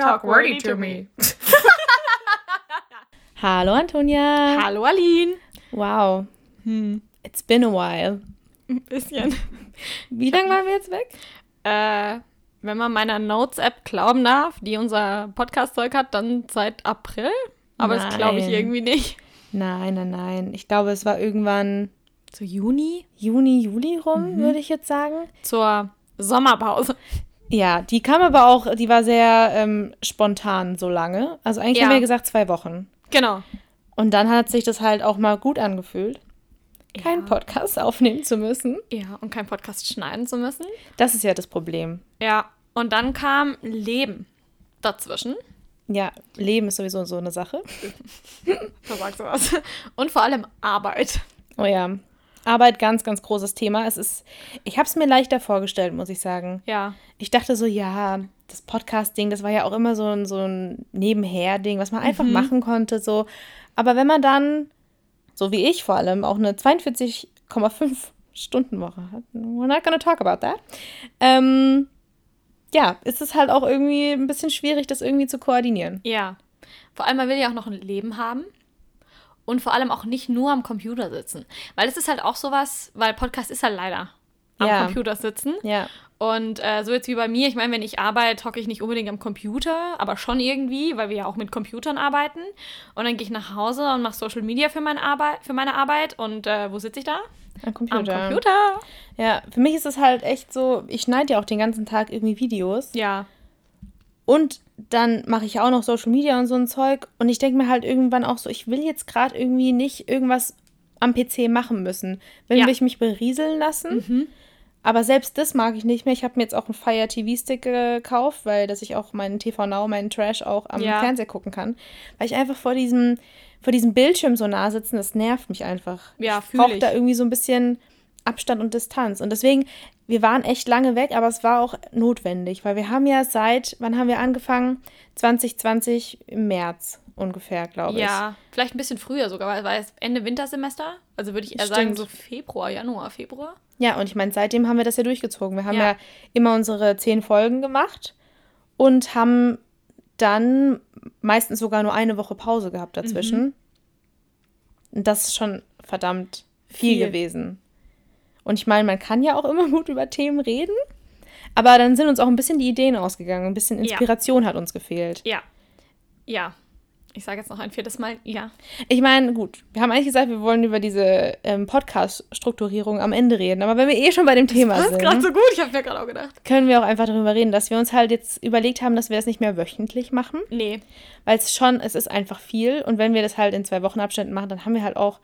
talk wordy to me. Hallo Antonia. Hallo Aline. Wow. Hm. It's been a while. Ein bisschen. Wie lange waren wir jetzt weg? Äh, wenn man meiner Notes-App glauben darf, die unser Podcast-Zeug hat, dann seit April. Aber das glaube ich Nein. irgendwie nicht. Nein, nein, nein. Ich glaube, es war irgendwann Zu Juni? Juni, Juli rum, würde ich jetzt sagen. Zur Sommerpause. Ja, die kam aber auch, die war sehr ähm, spontan so lange. Also eigentlich Ja. haben wir gesagt zwei Wochen. Genau. Und dann hat sich das halt auch mal gut angefühlt, keinen Ja. Podcast aufnehmen zu müssen. Ja, und keinen Podcast schneiden zu müssen. Das ist ja das Problem. Ja, und dann kam Leben dazwischen. Ja, Leben ist sowieso so eine Sache. Da sagst du was. Und vor allem Arbeit. Oh ja. Arbeit, ganz, ganz großes Thema. Es ist, ich habe es mir leichter vorgestellt, muss ich sagen. Ja. Ich dachte so, ja, das Podcast-Ding, das war ja auch immer so ein, so ein Nebenher-Ding, was man einfach machen konnte. So. Aber wenn man dann, so wie ich vor allem, auch eine 42,5 Stunden Woche hat, we're not gonna talk about that, ähm, ja, ist es halt auch irgendwie ein bisschen schwierig, das irgendwie zu koordinieren. Ja. Vor allem, man will ja auch noch ein Leben haben. Und vor allem auch nicht nur am Computer sitzen. Weil es ist halt auch sowas, weil Podcast ist halt leider am Ja. Computer sitzen. Ja, Und äh, so jetzt wie bei mir, ich meine, wenn ich arbeite, hocke ich nicht unbedingt am Computer, aber schon irgendwie, weil wir ja auch mit Computern arbeiten. Und dann gehe ich nach Hause und mache Social Media für meine Arbeit. Für meine Arbeit. Und äh, wo sitze ich da? am Computer. Am Computer. Ja, für mich ist es halt echt so, ich schneide ja auch den ganzen Tag irgendwie Videos. Ja. Und dann mache ich auch noch Social Media und so ein Zeug. Und ich denke mir halt irgendwann auch so, ich will jetzt gerade irgendwie nicht irgendwas am PC machen müssen. Wenn Ja. will ich mich berieseln lassen. Aber selbst das mag ich nicht mehr. Ich habe mir jetzt auch einen Fire TV Stick gekauft, weil dass ich auch meinen TV Now, meinen Trash auch am Ja. Fernseher gucken kann. Weil ich einfach vor diesem, vor diesem Bildschirm so nah sitzen, das nervt mich einfach. Ja, ich brauche da irgendwie so ein bisschen Abstand und Distanz. Und deswegen, wir waren echt lange weg, aber es war auch notwendig, weil wir haben ja seit, wann haben wir angefangen? 2020 im März ungefähr, glaube ich. Ja, vielleicht ein bisschen früher sogar, weil es Ende Wintersemester. Also würde ich eher sagen Stimmt. so Februar, Januar, Februar. Ja, und ich meine, seitdem haben wir das ja durchgezogen. Wir haben Ja. ja, immer unsere zehn Folgen gemacht und haben dann meistens sogar nur eine Woche Pause gehabt dazwischen. Und das ist schon verdammt viel, Viel. gewesen. Und ich meine, man kann ja auch immer gut über Themen reden, aber dann sind uns auch ein bisschen die Ideen ausgegangen, ein bisschen Ja. Inspiration hat uns gefehlt. Ja. Ja. Ich sage jetzt noch ein viertes Mal ja. Ich meine, gut, wir haben eigentlich gesagt, wir wollen über diese ähm, Podcast-Strukturierung am Ende reden, aber wenn wir eh schon bei dem Thema Das ist sind. gerade so gut, ich habe mir gerade auch gedacht. können wir auch einfach darüber reden, dass wir uns halt jetzt überlegt haben, dass wir das nicht mehr wöchentlich machen, Nee. weil es schon, es ist einfach viel und wenn wir das halt in zwei Wochen Abständen machen, dann haben wir halt auch,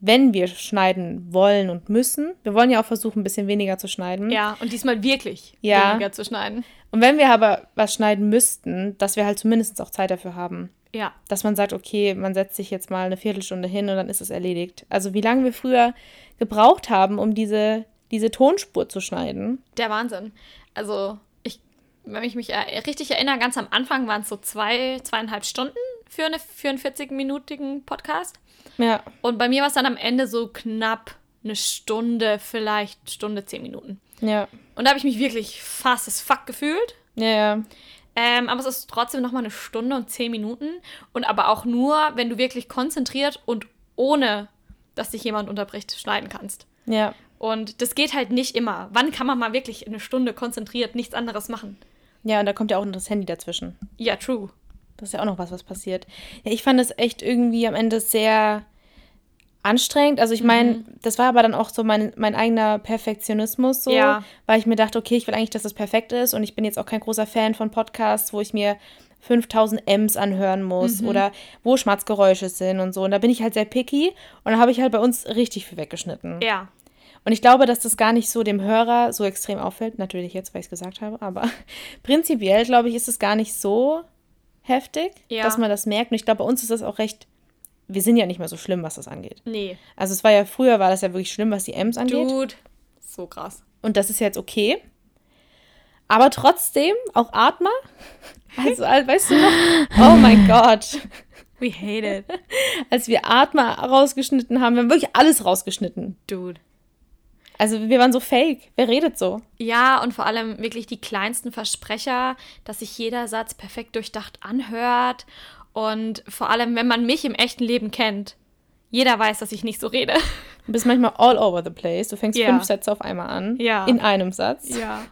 wenn wir schneiden wollen und müssen, wir wollen ja auch versuchen, ein bisschen weniger zu schneiden. Ja, und diesmal wirklich Ja. weniger zu schneiden. Und wenn wir aber was schneiden müssten, dass wir halt zumindest auch Zeit dafür haben. Ja. Dass man sagt, okay, man setzt sich jetzt mal eine Viertelstunde hin und dann ist es erledigt. Also wie lange wir früher gebraucht haben, um diese, diese Tonspur zu schneiden. Der Wahnsinn. Also, ich, wenn ich mich richtig erinnere, ganz am Anfang waren es so zwei, zweieinhalb Stunden für, eine, für einen 40-minütigen Podcast. Ja. Und bei mir war es dann am Ende so knapp eine Stunde, vielleicht Stunde, zehn Minuten. Ja. Und da habe ich mich wirklich fast as fuck gefühlt. Ja, ja. Ähm, aber es ist trotzdem nochmal eine Stunde und zehn Minuten. Und aber auch nur, wenn du wirklich konzentriert und ohne, dass dich jemand unterbricht, schneiden kannst. Ja. Und das geht halt nicht immer. Wann kann man mal wirklich eine Stunde konzentriert nichts anderes machen? Ja, und da kommt ja auch noch das Handy dazwischen. Ja, true. Das ist ja auch noch was, was passiert. Ja, ich fand es echt irgendwie am Ende sehr anstrengend. Also ich meine, das war aber dann auch so mein, mein eigener Perfektionismus so, Ja. weil ich mir dachte, okay, ich will eigentlich, dass das perfekt ist und ich bin jetzt auch kein großer Fan von Podcasts, wo ich mir 5000 M's anhören muss oder wo Schmatzgeräusche sind und so. Und da bin ich halt sehr picky und da habe ich halt bei uns richtig viel weggeschnitten. Ja. Und ich glaube, dass das gar nicht so dem Hörer so extrem auffällt. Natürlich jetzt, weil ich es gesagt habe, aber prinzipiell, glaube ich, ist es gar nicht so heftig, Ja. dass man das merkt. Und ich glaube, bei uns ist das auch recht. Wir sind ja nicht mehr so schlimm, was das angeht. Nee. Also es war ja früher war das ja wirklich schlimm, was die M's angeht. Dude. So krass. Und das ist jetzt okay. Aber trotzdem, auch Atma. Also, äh, weißt du noch? Oh mein Gott. We hate it. Als wir Atma rausgeschnitten haben, wir haben wirklich alles rausgeschnitten. Dude. Also wir waren so fake. Wer redet so? Ja, und vor allem wirklich die kleinsten Versprecher, dass sich jeder Satz perfekt durchdacht anhört. Und vor allem, wenn man mich im echten Leben kennt, jeder weiß, dass ich nicht so rede. Du bist manchmal all over the place. Du fängst Ja. fünf Sätze auf einmal an. Ja. In einem Satz. Ja.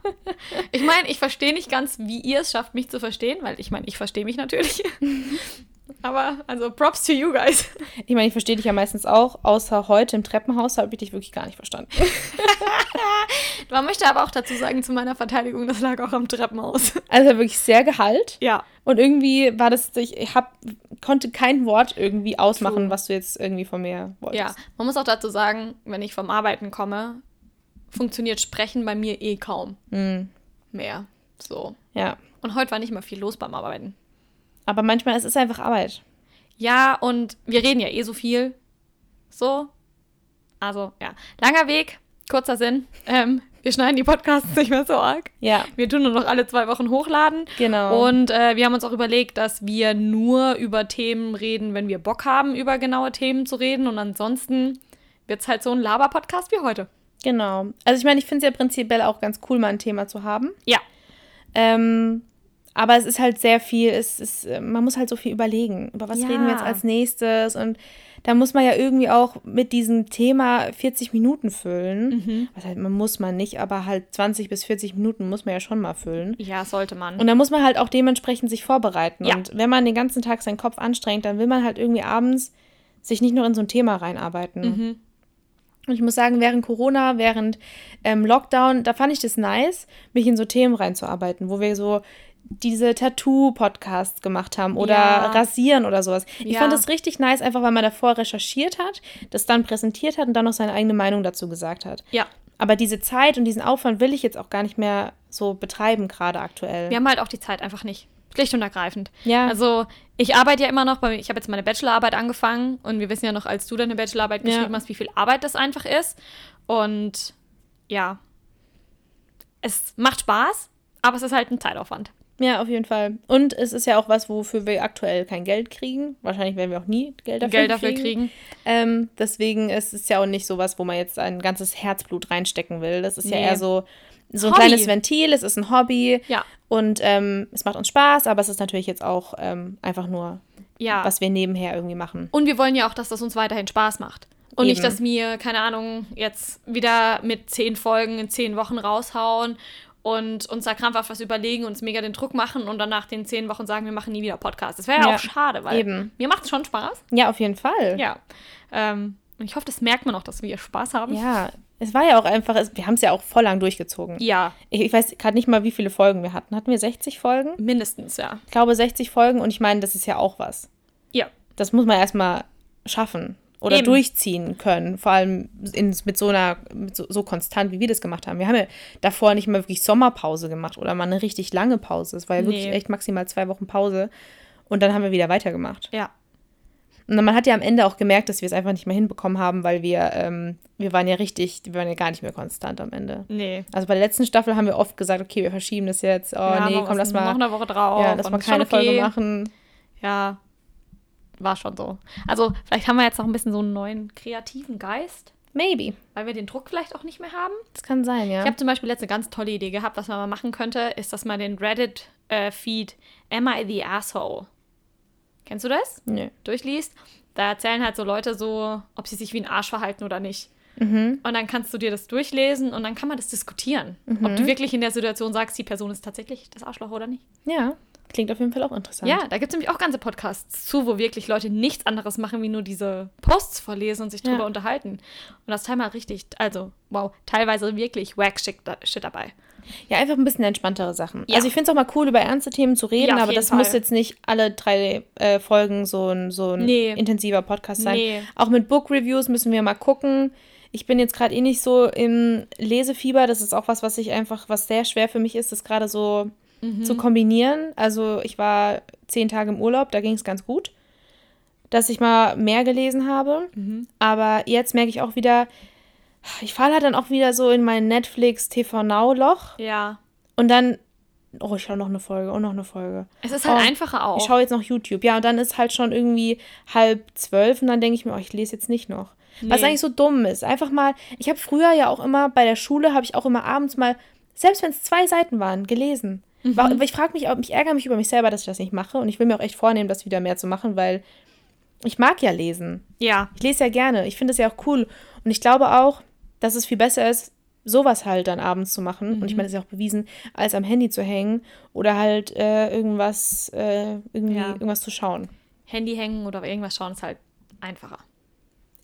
Ich meine, ich verstehe nicht ganz, wie ihr es schafft, mich zu verstehen, weil ich meine, ich verstehe mich natürlich. Aber also Props to you guys. Ich meine, ich verstehe dich ja meistens auch, außer heute im Treppenhaus habe ich dich wirklich gar nicht verstanden. Man möchte aber auch dazu sagen, zu meiner Verteidigung, das lag auch am Treppenhaus. Also wirklich sehr gehalt. Ja. Und irgendwie war das, ich, hab, konnte kein Wort irgendwie ausmachen, True. was du jetzt irgendwie von mir wolltest. Ja, man muss auch dazu sagen, wenn ich vom Arbeiten komme, funktioniert Sprechen bei mir eh kaum Mhm. mehr. So. Ja. Und heute war nicht mal viel los beim Arbeiten. Aber manchmal ist es einfach Arbeit. Ja, und wir reden ja eh so viel. So. Also, ja. Langer Weg, kurzer Sinn. Ähm, wir schneiden die Podcasts nicht mehr so arg. Ja, Wir tun nur noch alle zwei Wochen hochladen. genau. Und äh, wir haben uns auch überlegt, dass wir nur über Themen reden, wenn wir Bock haben, über genaue Themen zu reden. Und ansonsten wird es halt so ein Laber-Podcast wie heute. genau. Also ich meine, ich finde es ja prinzipiell auch ganz cool, mal ein Thema zu haben. Ja. Ähm, aber es ist halt sehr viel, es ist, äh, man muss halt so viel überlegen, über was Ja. reden wir jetzt als nächstes und da muss man ja irgendwie auch mit diesem Thema 40 Minuten füllen. Mhm. Was halt, man muss man nicht, aber halt 20 bis 40 Minuten muss man ja schon mal füllen. Ja, sollte man. Und da muss man halt auch dementsprechend sich vorbereiten. Ja. Und wenn man den ganzen Tag seinen Kopf anstrengt, dann will man halt irgendwie abends sich nicht nur in so ein Thema reinarbeiten. Mhm. Und ich muss sagen, während Corona, während ähm, Lockdown, da fand ich das nice, mich in so Themen reinzuarbeiten, wo wir so diese Tattoo-Podcasts gemacht haben oder Ja. Rasieren oder sowas. Ich Ja. fand das richtig nice, einfach weil man davor recherchiert hat, das dann präsentiert hat und dann noch seine eigene Meinung dazu gesagt hat. ja. Aber diese Zeit und diesen Aufwand will ich jetzt auch gar nicht mehr so betreiben, gerade aktuell. Wir haben halt auch die Zeit einfach nicht. Schlicht und ergreifend. Ja. Also, ich arbeite ja immer noch, bei, ich habe jetzt meine Bachelorarbeit angefangen und wir wissen ja noch, als du deine Bachelorarbeit Ja. geschrieben hast, wie viel Arbeit das einfach ist. Und ja, es macht Spaß, aber es ist halt ein Zeitaufwand. Ja, auf jeden Fall. Und es ist ja auch was, wofür wir aktuell kein Geld kriegen. Wahrscheinlich werden wir auch nie Geld dafür Geld dafür kriegen. kriegen. Ähm, deswegen ist es ja auch nicht sowas, wo man jetzt ein ganzes Herzblut reinstecken will. Das ist ja Nee. eher so, so ein Hobby. kleines Ventil, es ist ein Hobby Ja. und ähm, es macht uns Spaß, aber es ist natürlich jetzt auch ähm, einfach nur, Ja. was wir nebenher irgendwie machen. Und wir wollen ja auch, dass das uns weiterhin Spaß macht. Und nicht, Eben. dass wir, keine Ahnung, jetzt wieder mit zehn Folgen in zehn Wochen raushauen und uns da krampfhaft was überlegen, uns mega den Druck machen und dann nach den zehn Wochen sagen, wir machen nie wieder Podcast. Das wäre ja, Ja, auch schade, weil eben. mir macht es schon Spaß. Ja, auf jeden Fall. Ja. Ähm, und ich hoffe, das merkt man auch, dass wir Spaß haben. Ja, es war ja auch einfach, es, wir haben es ja auch voll lang durchgezogen. Ja, Ich, ich weiß gerade nicht mal, wie viele Folgen wir hatten. Hatten wir 60 Folgen? mindestens, ja. Ich glaube 60 Folgen und ich meine, das ist ja auch was. Ja. Das muss man erstmal schaffen oder Eben. durchziehen können. Vor allem in, mit so einer, mit so, so konstant, wie wir das gemacht haben. Wir haben ja davor nicht mal wirklich Sommerpause gemacht oder mal eine richtig lange Pause. Es war ja wirklich Nee. echt maximal zwei Wochen Pause. Und dann haben wir wieder weitergemacht. Ja. Und man hat ja am Ende auch gemerkt, dass wir es einfach nicht mehr hinbekommen haben, weil wir, ähm, wir waren ja richtig, wir waren ja gar nicht mehr konstant am Ende. Nee. Also bei der letzten Staffel haben wir oft gesagt, okay, wir verschieben das jetzt. Oh ja, nee, komm, lass mal. Noch eine Woche drauf. Ja, lass mal keine Folge okay. machen. Ja, war schon so. Also, vielleicht haben wir jetzt noch ein bisschen so einen neuen kreativen Geist, Maybe. weil wir den Druck vielleicht auch nicht mehr haben. Das kann sein, ja. Ich habe zum Beispiel letzte ganz tolle Idee gehabt, was man mal machen könnte, ist, dass man den Reddit-Feed Am I the Asshole? Kennst du das? Nö. Durchliest. Da erzählen halt so Leute so, ob sie sich wie ein Arsch verhalten oder nicht. Mhm. Und dann kannst du dir das durchlesen und dann kann man das diskutieren. Ob du wirklich in der Situation sagst, die Person ist tatsächlich das Arschloch oder nicht. Ja, klingt auf jeden Fall auch interessant. Ja, da gibt es nämlich auch ganze Podcasts zu, wo wirklich Leute nichts anderes machen, wie nur diese Posts vorlesen und sich drüber Ja. unterhalten. Und das Teil richtig, also wow, teilweise wirklich wack Shit, Shit dabei. Ja, einfach ein bisschen entspanntere Sachen. Ja. Also ich finde es auch mal cool, über ernste Themen zu reden, Ja, aber das muss Fall. jetzt nicht alle drei äh, Folgen so ein, so ein Nee. intensiver Podcast sein. Nee. Auch mit Book Reviews müssen wir mal gucken. Ich bin jetzt gerade eh nicht so im Lesefieber. Das ist auch was, was ich einfach, was sehr schwer für mich ist, das gerade so Mhm. zu kombinieren. Also ich war zehn Tage im Urlaub, da ging es ganz gut, dass ich mal mehr gelesen habe. Mhm. Aber jetzt merke ich auch wieder, ich falle halt dann auch wieder so in mein Netflix TV Now Loch Ja. und dann, oh, ich schaue noch eine Folge und noch eine Folge. Es ist halt Oh, einfacher auch. Ich schaue jetzt noch YouTube. Ja, und dann ist halt schon irgendwie halb zwölf und dann denke ich mir, oh, ich lese jetzt nicht noch. Was eigentlich so dumm ist. Einfach mal, ich habe früher ja auch immer bei der Schule, habe ich auch immer abends mal, selbst wenn es zwei Seiten waren, gelesen. Mhm. Ich frage mich, ich ärgere mich über mich selber, dass ich das nicht mache. Und ich will mir auch echt vornehmen, das wieder mehr zu machen, weil ich mag ja lesen. Ja. Ich lese ja gerne. Ich finde es ja auch cool. Und ich glaube auch, dass es viel besser ist, sowas halt dann abends zu machen. Mhm. Und ich meine, das ist ja auch bewiesen, als am Handy zu hängen oder halt äh, irgendwas, äh, irgendwie ja. irgendwas zu schauen. Handy hängen oder irgendwas schauen ist halt einfacher.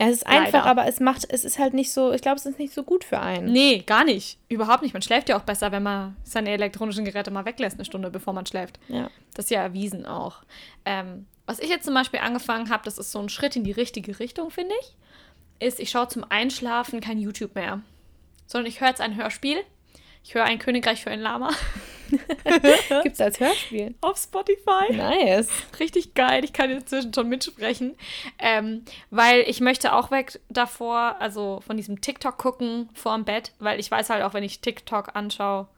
Es ist einfach, Leider. aber es macht, es ist halt nicht so, ich glaube, es ist nicht so gut für einen. Nee, gar nicht. Überhaupt nicht. Man schläft ja auch besser, wenn man seine elektronischen Geräte mal weglässt, eine Stunde, bevor man schläft. Ja. Das ist ja erwiesen auch. Ähm, was ich jetzt zum Beispiel angefangen habe, das ist so ein Schritt in die richtige Richtung, finde ich, ist, ich schaue zum Einschlafen kein YouTube mehr. Sondern ich höre jetzt ein Hörspiel. Ich höre ein Königreich für ein Lama. Gibt es als Hörspiel? Auf Spotify. Nice. Richtig geil. Ich kann inzwischen schon mitsprechen. Ähm, weil ich möchte auch weg davor, also von diesem TikTok gucken vorm Bett, weil ich weiß halt auch, wenn ich TikTok anschaue,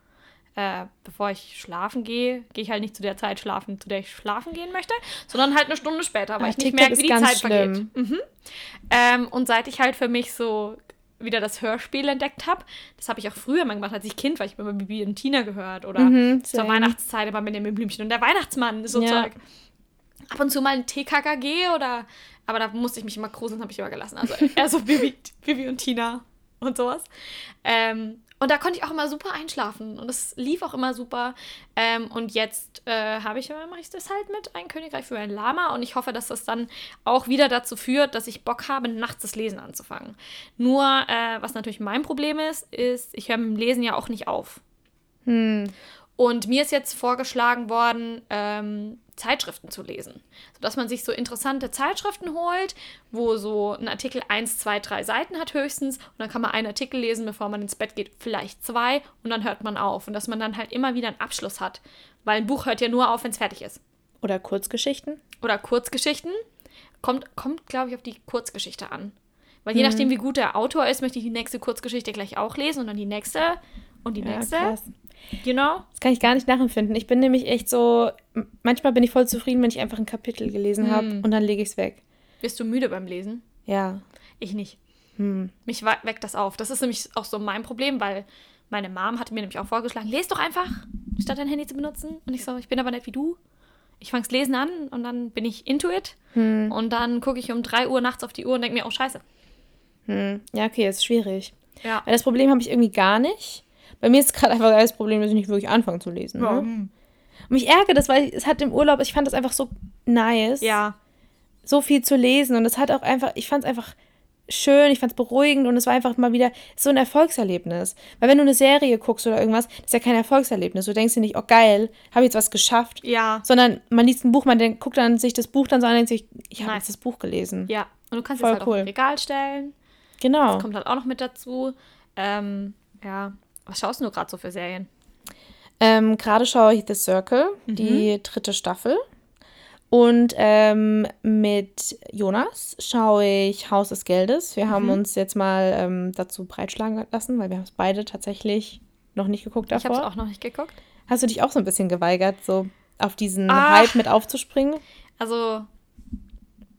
äh, bevor ich schlafen gehe, gehe ich halt nicht zu der Zeit schlafen, zu der ich schlafen gehen möchte, sondern halt eine Stunde später, weil ah, ich nicht TikTok merke, wie die Zeit schlimm. vergeht. Mhm. Ähm, und seit ich halt für mich so wieder das Hörspiel entdeckt habe. Das habe ich auch früher mal gemacht, als ich Kind war. Ich habe immer Bibi und Tina gehört oder mhm, zur Weihnachtszeit immer mit dem Blümchen und der Weihnachtsmann, so ja. Zeug. Ab und zu mal ein TKKG oder, aber da musste ich mich immer gruseln, habe ich immer gelassen. Also eher so Bibi, Bibi und Tina und sowas. Ähm, und da konnte ich auch immer super einschlafen. Und es lief auch immer super. Ähm, und jetzt äh, habe ich, mache ich das halt mit Ein Königreich für ein Lama. Und ich hoffe, dass das dann auch wieder dazu führt, dass ich Bock habe, nachts das Lesen anzufangen. Nur, äh, was natürlich mein Problem ist, ist, ich höre mit dem Lesen ja auch nicht auf. Hm. Und mir ist jetzt vorgeschlagen worden, ähm, Zeitschriften zu lesen. Sodass man sich so interessante Zeitschriften holt, wo so ein Artikel 1, 2, 3 Seiten hat höchstens. Und dann kann man einen Artikel lesen, bevor man ins Bett geht, vielleicht zwei. Und dann hört man auf. Und dass man dann halt immer wieder einen Abschluss hat. Weil ein Buch hört ja nur auf, wenn es fertig ist. Oder Kurzgeschichten. Oder Kurzgeschichten. Kommt, kommt glaube ich, auf die Kurzgeschichte an. Weil je mhm. nachdem, wie gut der Autor ist, möchte ich die nächste Kurzgeschichte gleich auch lesen und dann die nächste und die ja, nächste. Krass. Genau. Das kann ich gar nicht nachempfinden. Ich bin nämlich echt so, manchmal bin ich voll zufrieden, wenn ich einfach ein Kapitel gelesen habe hm. und dann lege ich es weg. Bist du müde beim Lesen? Ja. Ich nicht. Hm. Mich weckt das auf. Das ist nämlich auch so mein Problem, weil meine Mom hatte mir nämlich auch vorgeschlagen, lese doch einfach, statt dein Handy zu benutzen. Und ich so, ich bin aber nicht wie du. Ich fange Lesen an und dann bin ich into it. Hm. Und dann gucke ich um 3 Uhr nachts auf die Uhr und denke mir, oh scheiße. Hm. Ja, okay, ist schwierig. Ja. Weil das Problem habe ich irgendwie gar nicht. Bei mir ist gerade einfach das Problem, dass ich nicht wirklich anfange zu lesen. Ne? Und mich ärgert das, weil es hat im Urlaub, ich fand das einfach so nice. Ja. So viel zu lesen. Und es hat auch einfach, ich fand es einfach schön, ich fand es beruhigend und es war einfach mal wieder so ein Erfolgserlebnis. Weil wenn du eine Serie guckst oder irgendwas, das ist ja kein Erfolgserlebnis. Du denkst dir nicht, oh geil, habe ich jetzt was geschafft. Ja. Sondern man liest ein Buch, man denkt, guckt dann sich das Buch dann so an und denkt sich, ich habe jetzt das Buch gelesen. Ja. Und du kannst es halt cool. auch im Regal stellen. Genau. Das kommt halt auch noch mit dazu. Ähm, ja, was schaust du gerade so für Serien? Ähm, gerade schaue ich The Circle, mhm. die dritte Staffel. Und ähm, mit Jonas schaue ich Haus des Geldes. Wir mhm. haben uns jetzt mal ähm, dazu breitschlagen lassen, weil wir haben es beide tatsächlich noch nicht geguckt davor. Ich habe es auch noch nicht geguckt. Hast du dich auch so ein bisschen geweigert, so auf diesen Ach, Hype mit aufzuspringen? Also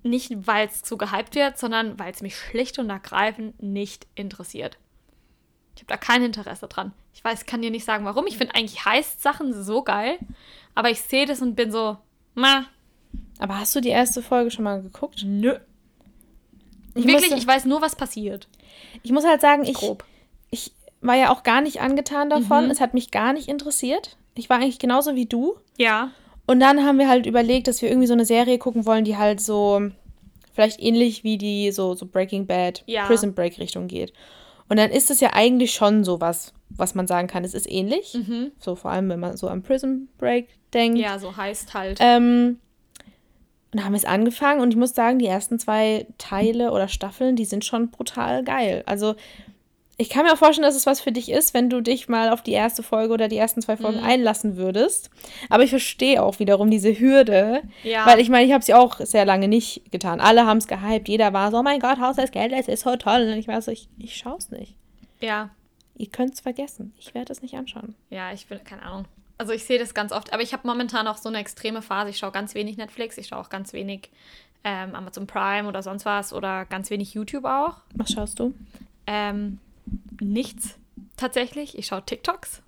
nicht, weil es so gehypt wird, sondern weil es mich schlicht und ergreifend nicht interessiert. Ich habe da kein Interesse dran. Ich weiß, kann dir nicht sagen, warum. Ich finde eigentlich Heist-Sachen so geil. Aber ich sehe das und bin so, na. Aber hast du die erste Folge schon mal geguckt? Nö. Ich Wirklich, musste, ich weiß nur, was passiert. Ich muss halt sagen, ich, ich war ja auch gar nicht angetan davon. Mhm. Es hat mich gar nicht interessiert. Ich war eigentlich genauso wie du. Ja. Und dann haben wir halt überlegt, dass wir irgendwie so eine Serie gucken wollen, die halt so vielleicht ähnlich wie die so, so Breaking Bad, ja. Prison Break Richtung geht. Und dann ist es ja eigentlich schon sowas, was man sagen kann, es ist ähnlich. Mhm. So vor allem, wenn man so an Prison Break denkt. Ja, so heißt halt. Ähm, und haben wir es angefangen und ich muss sagen, die ersten zwei Teile oder Staffeln, die sind schon brutal geil. Also ich kann mir auch vorstellen, dass es was für dich ist, wenn du dich mal auf die erste Folge oder die ersten zwei Folgen mhm. einlassen würdest. Aber ich verstehe auch wiederum diese Hürde. Ja. Weil ich meine, ich habe es ja auch sehr lange nicht getan. Alle haben es gehypt. Jeder war so, oh mein Gott, Haus des Geldes ist so toll. Und ich war so, ich, ich schaue es nicht. Ja. Ihr könnt es vergessen. Ich werde es nicht anschauen. Ja, ich will, keine Ahnung. Also ich sehe das ganz oft. Aber ich habe momentan auch so eine extreme Phase. Ich schaue ganz wenig Netflix. Ich schaue auch ganz wenig ähm, Amazon Prime oder sonst was oder ganz wenig YouTube auch. Was schaust du? Ähm, nichts tatsächlich. Ich schaue TikToks.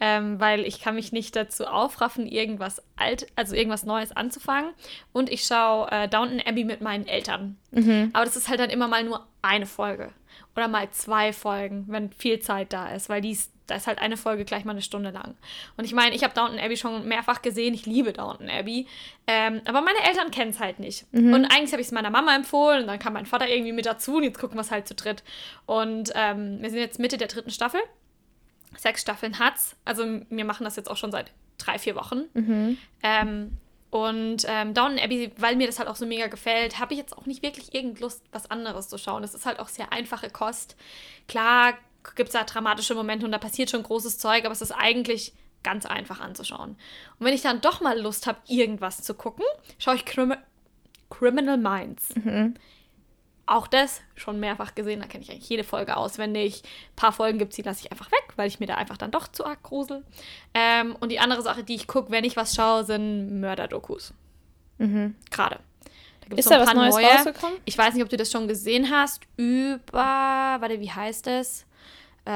Ähm, weil ich kann mich nicht dazu aufraffen, irgendwas alt, also irgendwas Neues anzufangen. Und ich schaue äh, Downton Abbey mit meinen Eltern. Mhm. Aber das ist halt dann immer mal nur eine Folge. Oder mal zwei Folgen, wenn viel Zeit da ist, weil dies, da ist halt eine Folge gleich mal eine Stunde lang. Und ich meine, ich habe Downton Abbey schon mehrfach gesehen. Ich liebe Downton Abbey. Ähm, aber meine Eltern kennen es halt nicht. Und eigentlich habe ich es meiner Mama empfohlen. Und dann kam mein Vater irgendwie mit dazu. Und jetzt gucken wir es halt zu dritt. Und ähm, wir sind jetzt Mitte der dritten Staffel. Sechs Staffeln hat's. Also wir machen das jetzt auch schon seit drei, vier Wochen. Ähm, und ähm, Downton Abbey, weil mir das halt auch so mega gefällt, habe ich jetzt auch nicht wirklich irgend Lust, was anderes zu schauen. Es ist halt auch sehr einfache Kost. Klar gibt es da dramatische Momente und da passiert schon großes Zeug, aber es ist eigentlich ganz einfach anzuschauen. Und wenn ich dann doch mal Lust habe, irgendwas zu gucken, schaue ich Crimi Criminal Minds. Auch das schon mehrfach gesehen, da kenne ich eigentlich jede Folge auswendig. Ein paar Folgen gibt es, die lasse ich einfach weg, weil ich mir da einfach dann doch zu arg grusel. Ähm, und die andere Sache, die ich gucke, wenn ich was schaue, sind Mörderdokus. Gerade. Da gibt's Ist da was Neues neue. rausgekommen? Ich weiß nicht, ob du das schon gesehen hast. Über, warte, wie heißt es? Äh,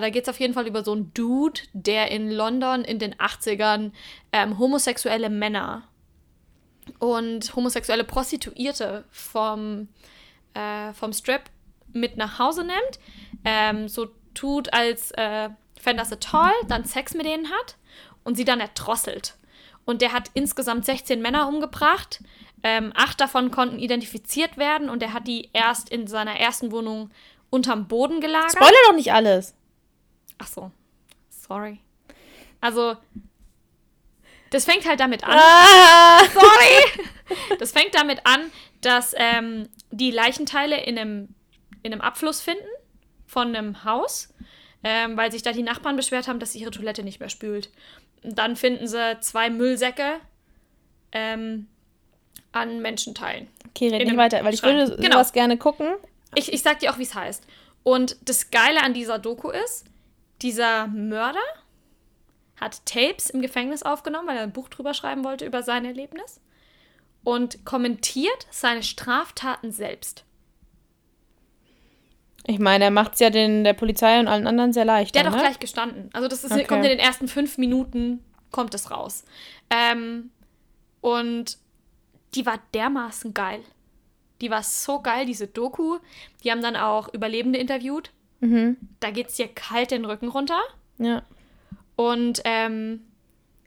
da geht es auf jeden Fall über so einen Dude, der in London in den 80ern ähm, homosexuelle Männer und homosexuelle Prostituierte vom, äh, vom Strip mit nach Hause nimmt, ähm, so tut, als äh, fände das so toll, dann Sex mit denen hat und sie dann erdrosselt. Und der hat insgesamt 16 Männer umgebracht. Ähm, acht davon konnten identifiziert werden und er hat die erst in seiner ersten Wohnung unterm Boden gelagert. Spoiler doch nicht alles. Ach so. Sorry. Also, das fängt halt damit an. Ah! Sorry! Das fängt damit an, dass ähm, die Leichenteile in einem, in einem Abfluss finden von einem Haus, ähm, weil sich da die Nachbarn beschwert haben, dass sie ihre Toilette nicht mehr spült. Und dann finden sie zwei Müllsäcke ähm, an Menschenteilen. Okay, red nicht weiter, weil ich Schrank. würde Genau. sowas gerne gucken. Ich, ich sag dir auch, wie es heißt. Und das Geile an dieser Doku ist, dieser Mörder hat Tapes im Gefängnis aufgenommen, weil er ein Buch drüber schreiben wollte über sein Erlebnis und kommentiert seine Straftaten selbst. Ich meine, er macht es ja den, der Polizei und allen anderen sehr leicht. Der dann, hat auch ne? gleich gestanden. Also das ist, Okay. kommt in den ersten fünf Minuten, kommt es raus. Ähm, und die war dermaßen geil. Die war so geil, diese Doku. Die haben dann auch Überlebende interviewt. Mhm. Da geht es dir kalt den Rücken runter. Ja. Und ähm,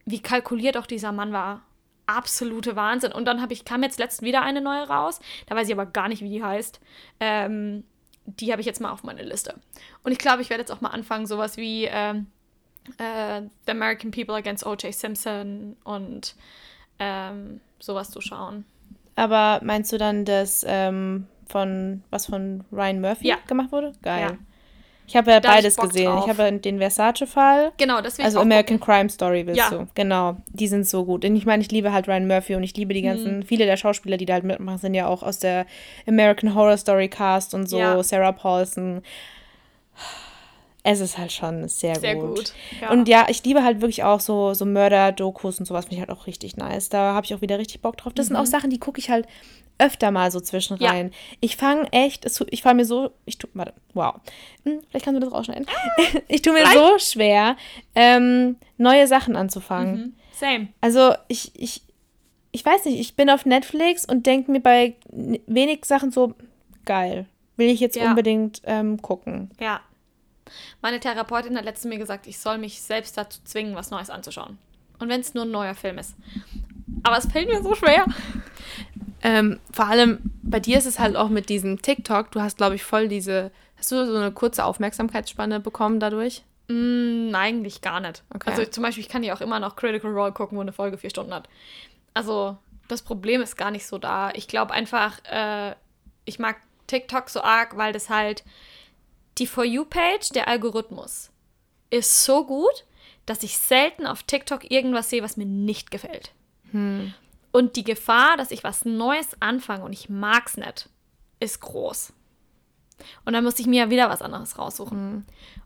wie kalkuliert auch dieser Mann war. Absolute Wahnsinn. Und dann habe ich, kam jetzt letztens wieder eine neue raus. Da weiß ich aber gar nicht, wie die heißt. Ähm, die habe ich jetzt mal auf meine Liste. Und ich glaube, ich werde jetzt auch mal anfangen, sowas wie ähm, äh, The American People Against O.J. Simpson und ähm, sowas zu schauen. Aber meinst du dann, dass ähm, von was von Ryan Murphy Ja. gemacht wurde? Geil. Ja. Ich habe ja Da ich beides Bock gesehen. drauf. Ich habe den Versace-Fall. Genau, ich Also auch American Crime Story willst Ja. du. Genau. Die sind so gut. Und ich meine, ich liebe halt Ryan Murphy und ich liebe die ganzen, Mhm. viele der Schauspieler, die da halt mitmachen, sind ja auch aus der American Horror Story Cast und so, Ja. Sarah Paulson. Es ist halt schon sehr, Sehr gut. gut, ja. Und ja, ich liebe halt wirklich auch so, so Mörder-Dokus und sowas, finde ich halt auch richtig nice. Da habe ich auch wieder richtig Bock drauf. Das sind auch Sachen, die gucke ich halt öfter mal so zwischen Mhm. Ja. rein. Ich fange echt, es, ich fahre mir so, ich tu, warte, wow. Hm, vielleicht kannst du das rausschneiden. ich tue mir so schwer, ähm, neue Sachen anzufangen. Mhm. Same. Also ich, ich, ich weiß nicht, ich bin auf Netflix und denke mir bei wenig Sachen so, geil, will ich jetzt Ja. unbedingt ähm, gucken. Ja. Meine Therapeutin hat letztens mir gesagt, ich soll mich selbst dazu zwingen, was Neues anzuschauen. Und wenn es nur ein neuer Film ist. Aber es fällt mir so schwer. Ähm, vor allem bei dir ist es halt auch mit diesem TikTok, du hast, glaube ich, voll diese, hast du so eine kurze Aufmerksamkeitsspanne bekommen dadurch? Mm, eigentlich gar nicht. Okay. Also zum Beispiel, ich kann ja auch immer noch Critical Role gucken, wo eine Folge vier Stunden hat. Also das Problem ist gar nicht so da. Ich glaube einfach, äh, ich mag TikTok so arg, weil das halt die For You-Page, der Algorithmus, ist so gut, dass ich selten auf TikTok irgendwas sehe, was mir nicht gefällt. Und die Gefahr, dass ich was Neues anfange und ich mag's nicht, ist groß. Und dann muss ich mir ja wieder was anderes raussuchen.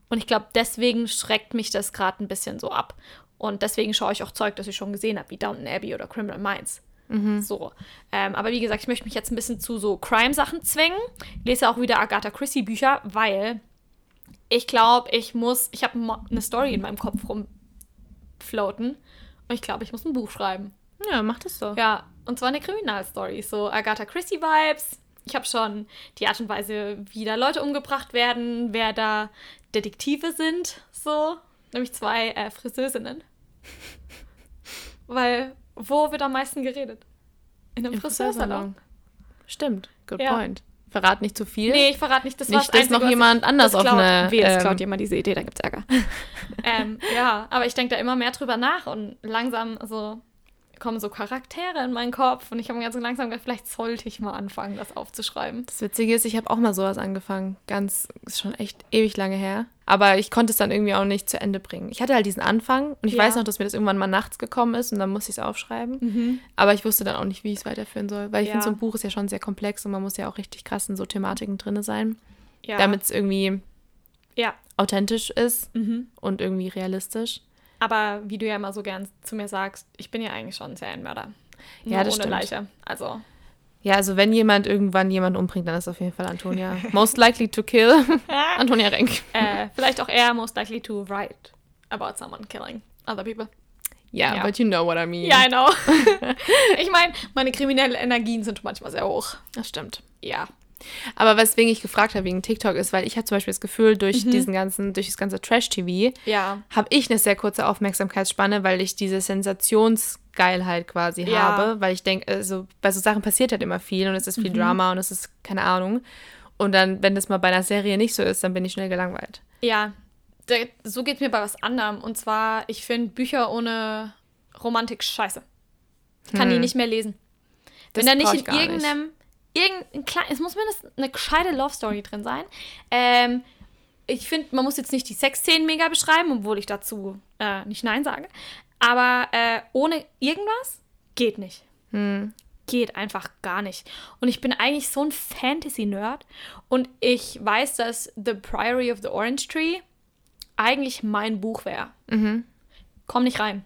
Und ich glaube, deswegen schreckt mich das gerade ein bisschen so ab. Und deswegen schaue ich auch Zeug, das ich schon gesehen habe, wie Downton Abbey oder Criminal Minds. So. Ähm, aber wie gesagt, ich möchte mich jetzt ein bisschen zu so Crime-Sachen zwingen. Ich lese auch wieder Agatha Christie-Bücher, weil ich glaube, ich muss, ich habe eine Story in meinem Kopf rumfloaten und ich glaube, ich muss ein Buch schreiben. Ja, mach das doch. Ja, und zwar eine Kriminalstory. So Agatha Christie-Vibes. Ich habe schon die Art und Weise, wie da Leute umgebracht werden, wer da Detektive sind, so. Nämlich zwei äh, Friseurinnen. Weil, wo wird am meisten geredet? In einem Im Friseursalon. Stimmt, good Ja. point. Verrat nicht zu viel. Nee, ich verrate nicht, das Nicht, das dass noch jemand ich, anders das auf eine, Weh, jetzt ähm, klaut jemand diese Idee, dann gibt's Ärger. ähm, ja, aber ich denke da immer mehr drüber nach und langsam so kommen so Charaktere in meinen Kopf und ich habe ganz langsam gedacht, vielleicht sollte ich mal anfangen, das aufzuschreiben. Das Witzige ist, ich habe auch mal sowas angefangen. Ganz, ist schon echt ewig lange her. Aber ich konnte es dann irgendwie auch nicht zu Ende bringen. Ich hatte halt diesen Anfang und ich Ja. weiß noch, dass mir das irgendwann mal nachts gekommen ist und dann musste ich es aufschreiben. Aber ich wusste dann auch nicht, wie ich es weiterführen soll. Weil ich Ja. finde, so ein Buch ist ja schon sehr komplex und man muss ja auch richtig krass in so Thematiken drin sein, Ja. damit es irgendwie authentisch ist Mhm. und irgendwie realistisch. Aber wie du ja immer so gern zu mir sagst, ich bin ja eigentlich schon ein Serienmörder. Ja, Nur das ohne stimmt. Leiche. Also, Ja, also wenn jemand irgendwann jemanden umbringt, dann ist es auf jeden Fall Antonia. Most likely to kill. Antonia Renk. äh, vielleicht auch eher most likely to write about someone killing other people. Ja, Ja. but you know what I mean. Ja, I know. ich meine, meine kriminellen Energien sind manchmal sehr hoch. Das stimmt. Ja. Aber weswegen ich gefragt habe wegen TikTok ist, weil ich habe zum Beispiel das Gefühl, durch Mhm. diesen ganzen, durch das ganze Trash-TV Ja. habe ich eine sehr kurze Aufmerksamkeitsspanne, weil ich diese Sensationsgeilheit quasi Ja. habe, weil ich denke, also bei so Sachen passiert halt immer viel und es ist Mhm. viel Drama und es ist keine Ahnung. Und dann, wenn das mal bei einer Serie nicht so ist, dann bin ich schnell gelangweilt. Ja. So geht mir bei was anderem. Und zwar, ich finde Bücher ohne Romantik scheiße. Ich kann die nicht mehr lesen. Das Wenn da nicht in gar nicht. Irgendein klein, es muss mindestens eine gescheite Love Story drin sein. Ähm, ich finde, man muss jetzt nicht die Sexszenen mega beschreiben, obwohl ich dazu äh, nicht Nein sage. Aber äh, ohne irgendwas geht nicht. Hm. Geht einfach gar nicht. Und ich bin eigentlich so ein Fantasy-Nerd. Und ich weiß, dass The Priory of the Orange Tree eigentlich mein Buch wäre. Mhm. Komm nicht rein.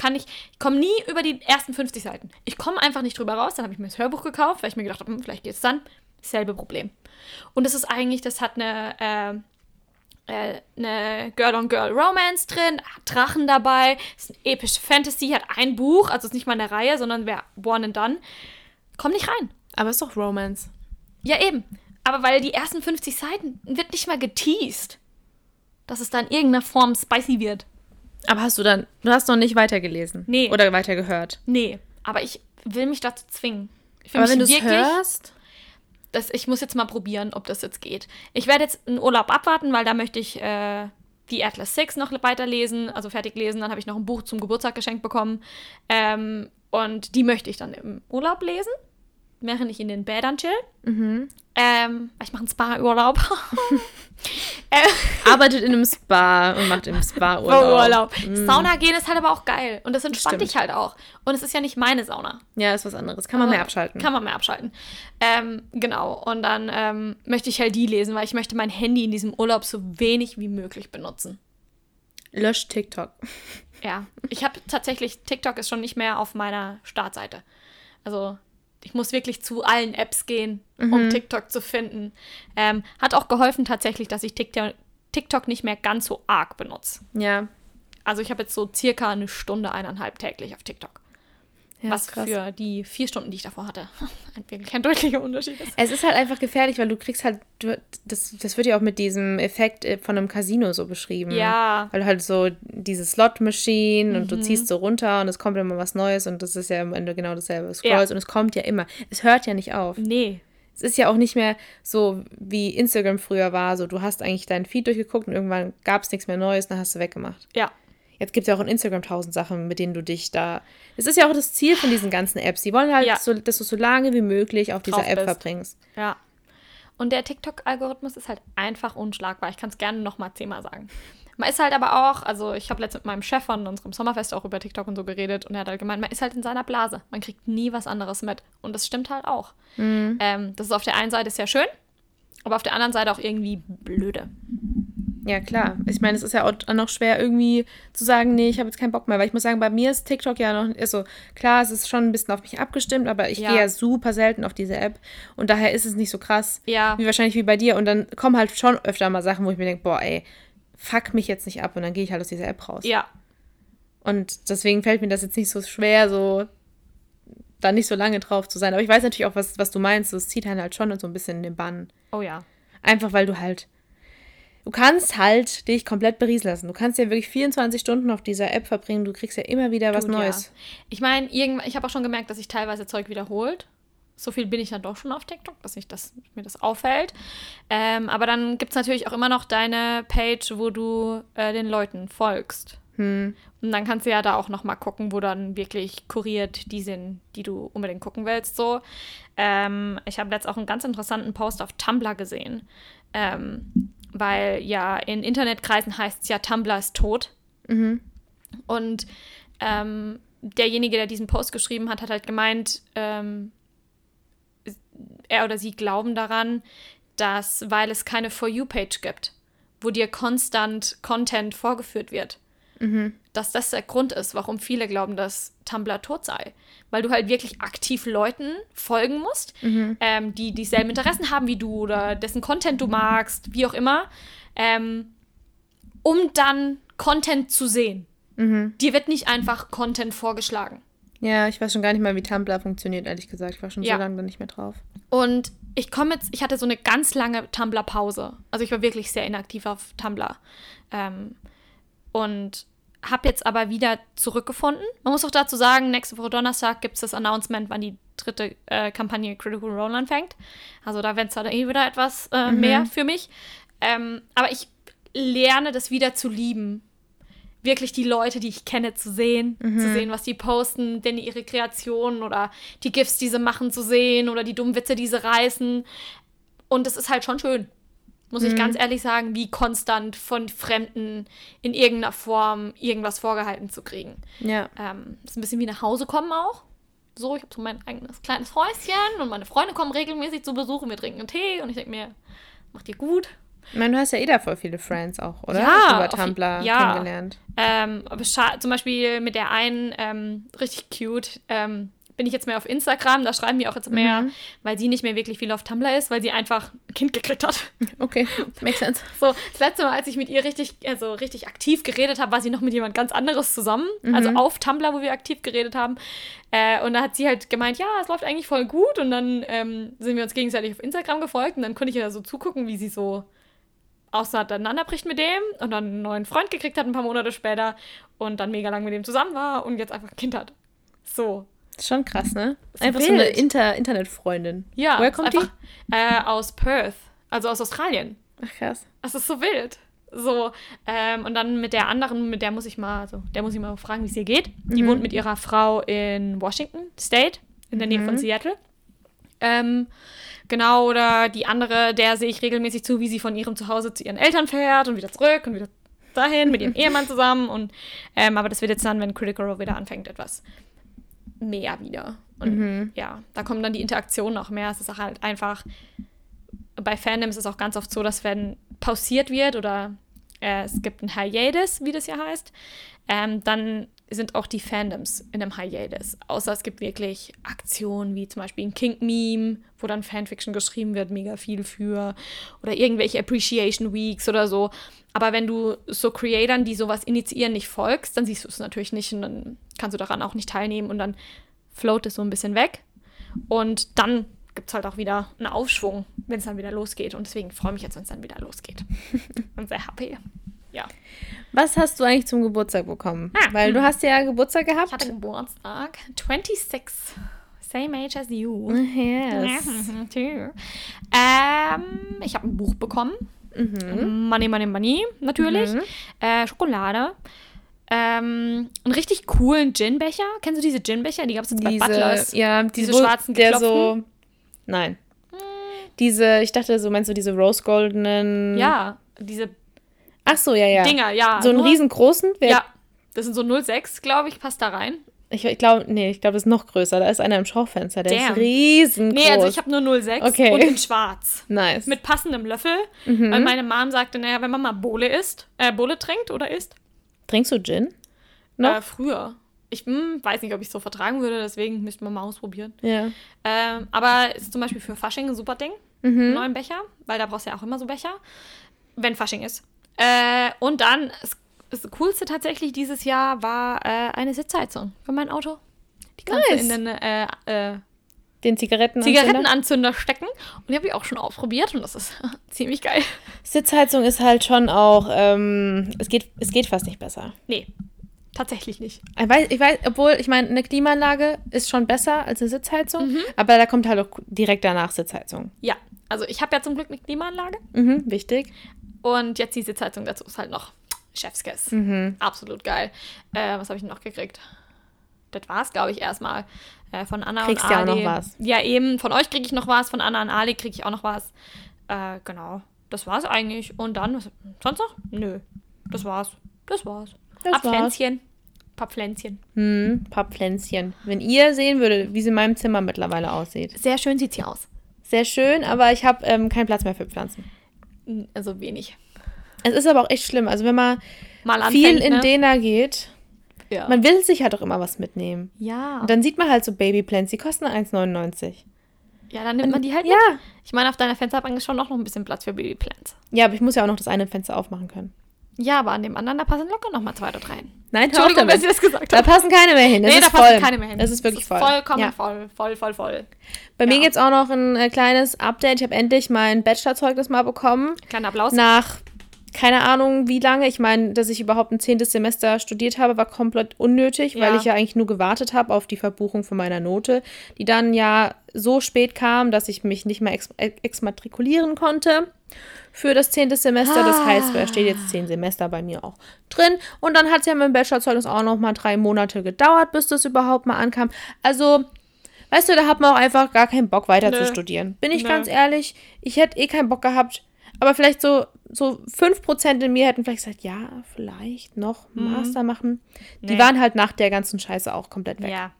Kann ich, ich komme nie über die ersten 50 Seiten. Ich komme einfach nicht drüber raus. Dann habe ich mir das Hörbuch gekauft, weil ich mir gedacht habe, hm, vielleicht geht es dann. Selbe Problem. Und es ist eigentlich, das hat eine, äh, äh, eine Girl-on-Girl-Romance drin, hat Drachen dabei, ist eine epische Fantasy, hat ein Buch, also ist nicht mal eine Reihe, sondern wäre One and Done. Komm nicht rein. Aber es ist doch Romance. Ja, eben. Aber weil die ersten 50 Seiten wird nicht mal geteased, dass es dann in irgendeiner Form spicy wird. Aber hast du dann, du hast noch nicht weitergelesen? Nee. Oder weitergehört? Nee, aber ich will mich dazu zwingen. Ich will Aber wenn du mich es wirklich, hörst, das, ich muss jetzt mal probieren, ob das jetzt geht. Ich werde jetzt einen Urlaub abwarten, weil da möchte ich äh, die Atlas Six noch weiterlesen, also fertig lesen. Dann habe ich noch ein Buch zum Geburtstag geschenkt bekommen. Ähm, und die möchte ich dann im Urlaub lesen, während ich in den Bädern chill. Mhm. Ähm, ich mache einen Spa-Urlaub. äh, arbeitet in einem Spa und macht im Spa Urlaub. Urlaub. Sauna gehen ist halt aber auch geil. Und das entspannt Stimmt. dich halt auch. Und es ist ja nicht meine Sauna. Ja, ist was anderes. Kann man mehr abschalten. Kann man mehr abschalten. Ähm, genau. Und dann ähm, möchte ich halt die lesen, weil ich möchte mein Handy in diesem Urlaub so wenig wie möglich benutzen. Lösch TikTok. Ja. Ich habe tatsächlich, TikTok ist schon nicht mehr auf meiner Startseite. Also ich muss wirklich zu allen Apps gehen, um TikTok zu finden. Ähm, hat auch geholfen tatsächlich, dass ich TikTok, TikTok nicht mehr ganz so arg benutze. Ja. Also ich habe jetzt so circa eine Stunde, eineinhalb täglich auf TikTok. Ja was krass. für die vier Stunden, die ich davor hatte, ein wirklich ein deutlicher Unterschied ist. Es ist halt einfach gefährlich, weil du kriegst halt, du, das, das wird ja auch mit diesem Effekt äh, von einem Casino so beschrieben. Ja. Weil halt so diese Slot-Machine und du Mhm. ziehst so runter und es kommt immer was Neues und das ist ja am Ende genau dasselbe. Du scrollst und es kommt ja immer. Es hört ja nicht auf. Nee. Es ist ja auch nicht mehr so, wie Instagram früher war. So, du hast eigentlich deinen Feed durchgeguckt und irgendwann gab es nichts mehr Neues, dann hast du weggemacht. Ja. Jetzt gibt es ja auch in Instagram tausend Sachen, mit denen du dich da. Es ist ja auch das Ziel von diesen ganzen Apps. Die wollen halt, Ja. so, dass du so lange wie möglich auf dieser App bist. verbringst. Ja. Und der TikTok-Algorithmus ist halt einfach unschlagbar. Ich kann es gerne noch mal zehnmal sagen. Man ist halt aber auch, also ich habe letztens mit meinem Chef von unserem Sommerfest auch über TikTok und so geredet und er hat halt gemeint, man ist halt in seiner Blase. Man kriegt nie was anderes mit. Und das stimmt halt auch. Ähm, das ist auf der einen Seite sehr schön, aber auf der anderen Seite auch irgendwie blöde. Ja, klar. Ich meine, es ist ja auch noch schwer irgendwie zu sagen, nee, ich habe jetzt keinen Bock mehr. Weil ich muss sagen, bei mir ist TikTok ja noch, also klar, es ist schon ein bisschen auf mich abgestimmt, aber ich Ja. gehe ja super selten auf diese App. Und daher ist es nicht so krass, Ja. wie wahrscheinlich wie bei dir. Und dann kommen halt schon öfter mal Sachen, wo ich mir denke, boah, ey, fuck mich jetzt nicht ab. Und dann gehe ich halt aus dieser App raus. Ja, Und deswegen fällt mir das jetzt nicht so schwer, so da nicht so lange drauf zu sein. Aber ich weiß natürlich auch, was, was du meinst. So, Es zieht einen halt schon so ein bisschen in den Bann. oh ja. Einfach weil du halt. Du kannst halt dich komplett berieseln lassen. Du kannst ja wirklich 24 Stunden auf dieser App verbringen. Du kriegst ja immer wieder was Tut, Neues. Ja. Ich meine, irgendwann, ich habe auch schon gemerkt, dass sich teilweise Zeug wiederholt. So viel bin ich dann doch schon auf TikTok, dass ich das, mir das auffällt. Ähm, aber dann gibt es natürlich auch immer noch deine Page, wo du äh, den Leuten folgst. Hm. Und dann kannst du ja da auch noch mal gucken, wo dann wirklich kuriert die sind, die du unbedingt gucken willst. So, ähm, ich habe jetzt auch einen ganz interessanten Post auf Tumblr gesehen, ähm, weil ja in Internetkreisen heißt es ja Tumblr ist tot. Und ähm, derjenige, der diesen Post geschrieben hat, hat halt gemeint, ähm, er oder sie glauben daran, dass, weil es keine For You-Page gibt, wo dir konstant Content vorgeführt wird, dass das der Grund ist, warum viele glauben, dass Tumblr tot sei. Weil du halt wirklich aktiv Leuten folgen musst, ähm, die dieselben Interessen haben wie du oder dessen Content du magst, wie auch immer, ähm, um dann Content zu sehen. Dir wird nicht einfach Content vorgeschlagen. Ja, ich weiß schon gar nicht mal, wie Tumblr funktioniert, ehrlich gesagt. Ich war schon Ja. so lange da nicht mehr drauf. Und ich komme jetzt, ich hatte so eine ganz lange Tumblr-Pause. Also ich war wirklich sehr inaktiv auf Tumblr. Ähm, und habe jetzt aber wieder zurückgefunden. Man muss auch dazu sagen, nächste Woche Donnerstag gibt es das Announcement, wann die dritte äh, Kampagne Critical Role anfängt. Also da wird es dann eh wieder etwas äh, mehr für mich. Ähm, aber ich lerne das wieder zu lieben. Wirklich die Leute, die ich kenne, zu sehen, zu sehen, was die posten, denn ihre Kreationen oder die GIFs, die sie machen, zu sehen oder die dummen Witze, die sie reißen. Und es ist halt schon schön, muss ich ganz ehrlich sagen, wie konstant von Fremden in irgendeiner Form irgendwas vorgehalten zu kriegen. Ja. Ähm, ist ein bisschen wie nach Hause kommen auch. So, ich habe so mein eigenes kleines Häuschen und meine Freunde kommen regelmäßig zu Besuch und wir trinken einen Tee und ich denke mir, macht ihr gut. Ich meine, du hast ja eh da voll viele Friends auch, oder? Ja, über Tumblr ja. kennengelernt. Ähm, aber zum Beispiel mit der einen, ähm, richtig cute, ähm, bin ich jetzt mehr auf Instagram, da schreiben wir auch jetzt mehr, weil sie nicht mehr wirklich viel auf Tumblr ist, weil sie einfach ein Kind gekriegt hat. Okay, makes sense. So, das letzte Mal, als ich mit ihr richtig, also richtig aktiv geredet habe, war sie noch mit jemand ganz anderes zusammen. Also auf Tumblr, wo wir aktiv geredet haben. Äh, und da hat sie halt gemeint, ja, es läuft eigentlich voll gut. Und dann ähm, sind wir uns gegenseitig auf Instagram gefolgt und dann konnte ich ihr da so zugucken, wie sie so auseinanderbricht mit dem und dann einen neuen Freund gekriegt hat ein paar Monate später und dann mega lang mit dem zusammen war und jetzt einfach ein Kind hat. So. Schon krass, ne? Einfach so eine. Inter Ja. Internetfreundin. Woher ist kommt einfach, Äh, aus Perth, also aus Australien. die? Ach, krass. Das ist so wild. So, ähm, und dann mit der anderen, mit der muss ich mal, also der muss ich mal fragen, wie es ihr geht. Die wohnt mit ihrer Frau in Washington State, in der Nähe von Seattle. Ähm, genau, oder die andere, der sehe ich regelmäßig zu, wie sie von ihrem Zuhause zu ihren Eltern fährt und wieder zurück und wieder dahin mit ihrem Ehemann zusammen. Und, ähm, aber das wird jetzt dann, wenn Critical Role wieder anfängt, etwas mehr wieder. Und ja, da kommen dann die Interaktionen auch mehr. Es ist auch halt einfach, bei Fandoms ist es auch ganz oft so, dass wenn pausiert wird oder äh, es gibt ein Hiatus, wie das ja heißt, ähm, dann sind auch die Fandoms in einem Hiatus. Außer es gibt wirklich Aktionen wie zum Beispiel ein Kink-Meme, wo dann Fanfiction geschrieben wird, mega viel für. Oder irgendwelche Appreciation Weeks oder so. Aber wenn du so Creatoren, die sowas initiieren, nicht folgst, dann siehst du es natürlich nicht und dann kannst du daran auch nicht teilnehmen und dann float es so ein bisschen weg. Und dann gibt es halt auch wieder einen Aufschwung, wenn es dann wieder losgeht. Und deswegen freue ich mich jetzt, wenn es dann wieder losgeht. Bin sehr happy. Ja. Was hast du eigentlich zum Geburtstag bekommen? Ah, Weil du hast ja Geburtstag gehabt. Ich hatte Geburtstag. 26. Same age as you. Yes. Mhm, too. Ähm, ich habe ein Buch bekommen. Money, Money, Money, natürlich. Äh, Schokolade. Ähm, einen richtig coolen Ginbecher. Kennst du diese Ginbecher? Die gab es jetzt bei Butlers. Diese, ja, Diese wo schwarzen der geklopften? so. Nein. Diese, ich dachte, so meinst du diese rose-goldenen. Ja, diese Ach so, ja, ja. Dinger, ja. So einen nur- riesengroßen? Ja, das sind so 06, glaube ich, passt da rein. Ich, ich glaube, nee, ich glaube, das ist noch größer. Da ist einer im Schaufenster, der Damn. ist riesengroß. Nee, also ich habe nur 06 Okay. und in schwarz. Nice. Mit passendem Löffel. Mhm. Weil meine Mom sagte, naja, wenn man mal Bohle isst, äh, Bohle trinkt oder isst. Trinkst du Gin? Noch? Äh, früher. Ich hm, weiß nicht, ob ich es so vertragen würde, deswegen müssten wir mal ausprobieren. Ja. Ähm, aber ist zum Beispiel für Fasching ein super Ding. Mhm. Einen neuen Becher, weil da brauchst du ja auch immer so Becher, wenn Fasching ist. Äh, und dann, das, das Coolste tatsächlich dieses Jahr war äh, eine Sitzheizung für mein Auto. Die kannst Nice. du in den äh, äh, Den Zigaretten. Zigarettenanzünder stecken. Und die habe ich auch schon ausprobiert und das ist ziemlich geil. Sitzheizung ist halt schon auch, ähm, es geht, es geht fast nicht besser. Nee, tatsächlich nicht. Ich weiß, ich weiß obwohl, ich meine, eine Klimaanlage ist schon besser als eine Sitzheizung, Mhm. aber da kommt halt auch direkt danach Sitzheizung. Ja, also ich habe ja zum Glück eine Klimaanlage Mhm, wichtig. Und jetzt die Sitzheizung dazu ist halt noch Chefskiss. Mhm. Absolut geil. Äh, was habe ich noch gekriegt? Das war's, glaube ich, erstmal. Äh, von Anna Kriegst und ja auch Ali. noch was. Ja, eben. Von euch kriege ich noch was, von Anna und Ali kriege ich auch noch was. Äh, genau. Das war's eigentlich. Und dann, was, sonst noch? Nö. Das war's. Das war's. Das Ab war's. Pflänzchen. Paar Pflänzchen. Hm, ein paar Pflänzchen. Wenn ihr sehen würdet, wie sie in meinem Zimmer mittlerweile aussieht. Sehr schön sieht's hier aus. Sehr schön, aber ich habe ähm, keinen Platz mehr für Pflanzen. Also wenig. Es ist aber auch echt schlimm. Also wenn man Mal anfängt, viel in ne? Dena geht, ja. man will sich halt auch immer was mitnehmen. ja. Und dann sieht man halt so Babyplants, die kosten 1,99. ja, dann nimmt man die halt Ja. mit. Ich meine, auf deiner Fensterbank ist schon noch ein bisschen Platz für Babyplants. Ja, aber ich muss ja auch noch das eine Fenster aufmachen können. Ja, aber an dem anderen, da passen locker noch mal zwei oder drei hin. Nein, hör Entschuldigung, dass ich das gesagt Da habe. passen keine mehr hin. Das Nee, ist da voll. passen keine mehr hin. Das ist wirklich Das voll. Vollkommen Ja. voll, voll, voll, voll. Bei mir Ja. gibt es auch noch ein äh, kleines Update. Ich habe endlich mein Bachelorzeugnis mal bekommen. Kleiner Applaus. Nach keine Ahnung wie lange. Ich meine, dass ich überhaupt ein zehntes Semester studiert habe, war komplett unnötig, weil Ja. ich ja eigentlich nur gewartet habe auf die Verbuchung von meiner Note, die dann ja so spät kam, dass ich mich nicht mehr ex äh, exmatrikulieren konnte für das zehnte Semester. Das heißt, da steht jetzt zehn Semester bei mir auch drin. Und dann hat es ja mit dem Bachelorzeugnis auch noch mal drei Monate gedauert, bis das überhaupt mal ankam. Also Weißt du, da hat man auch einfach gar keinen Bock weiter zu Nö. studieren. Bin ich Nö. ganz ehrlich, ich hätte eh keinen Bock gehabt. Aber vielleicht so, so 5% in mir hätten vielleicht gesagt, ja, vielleicht noch Master machen. Die Nee. waren halt nach der ganzen Scheiße auch komplett weg. Ja.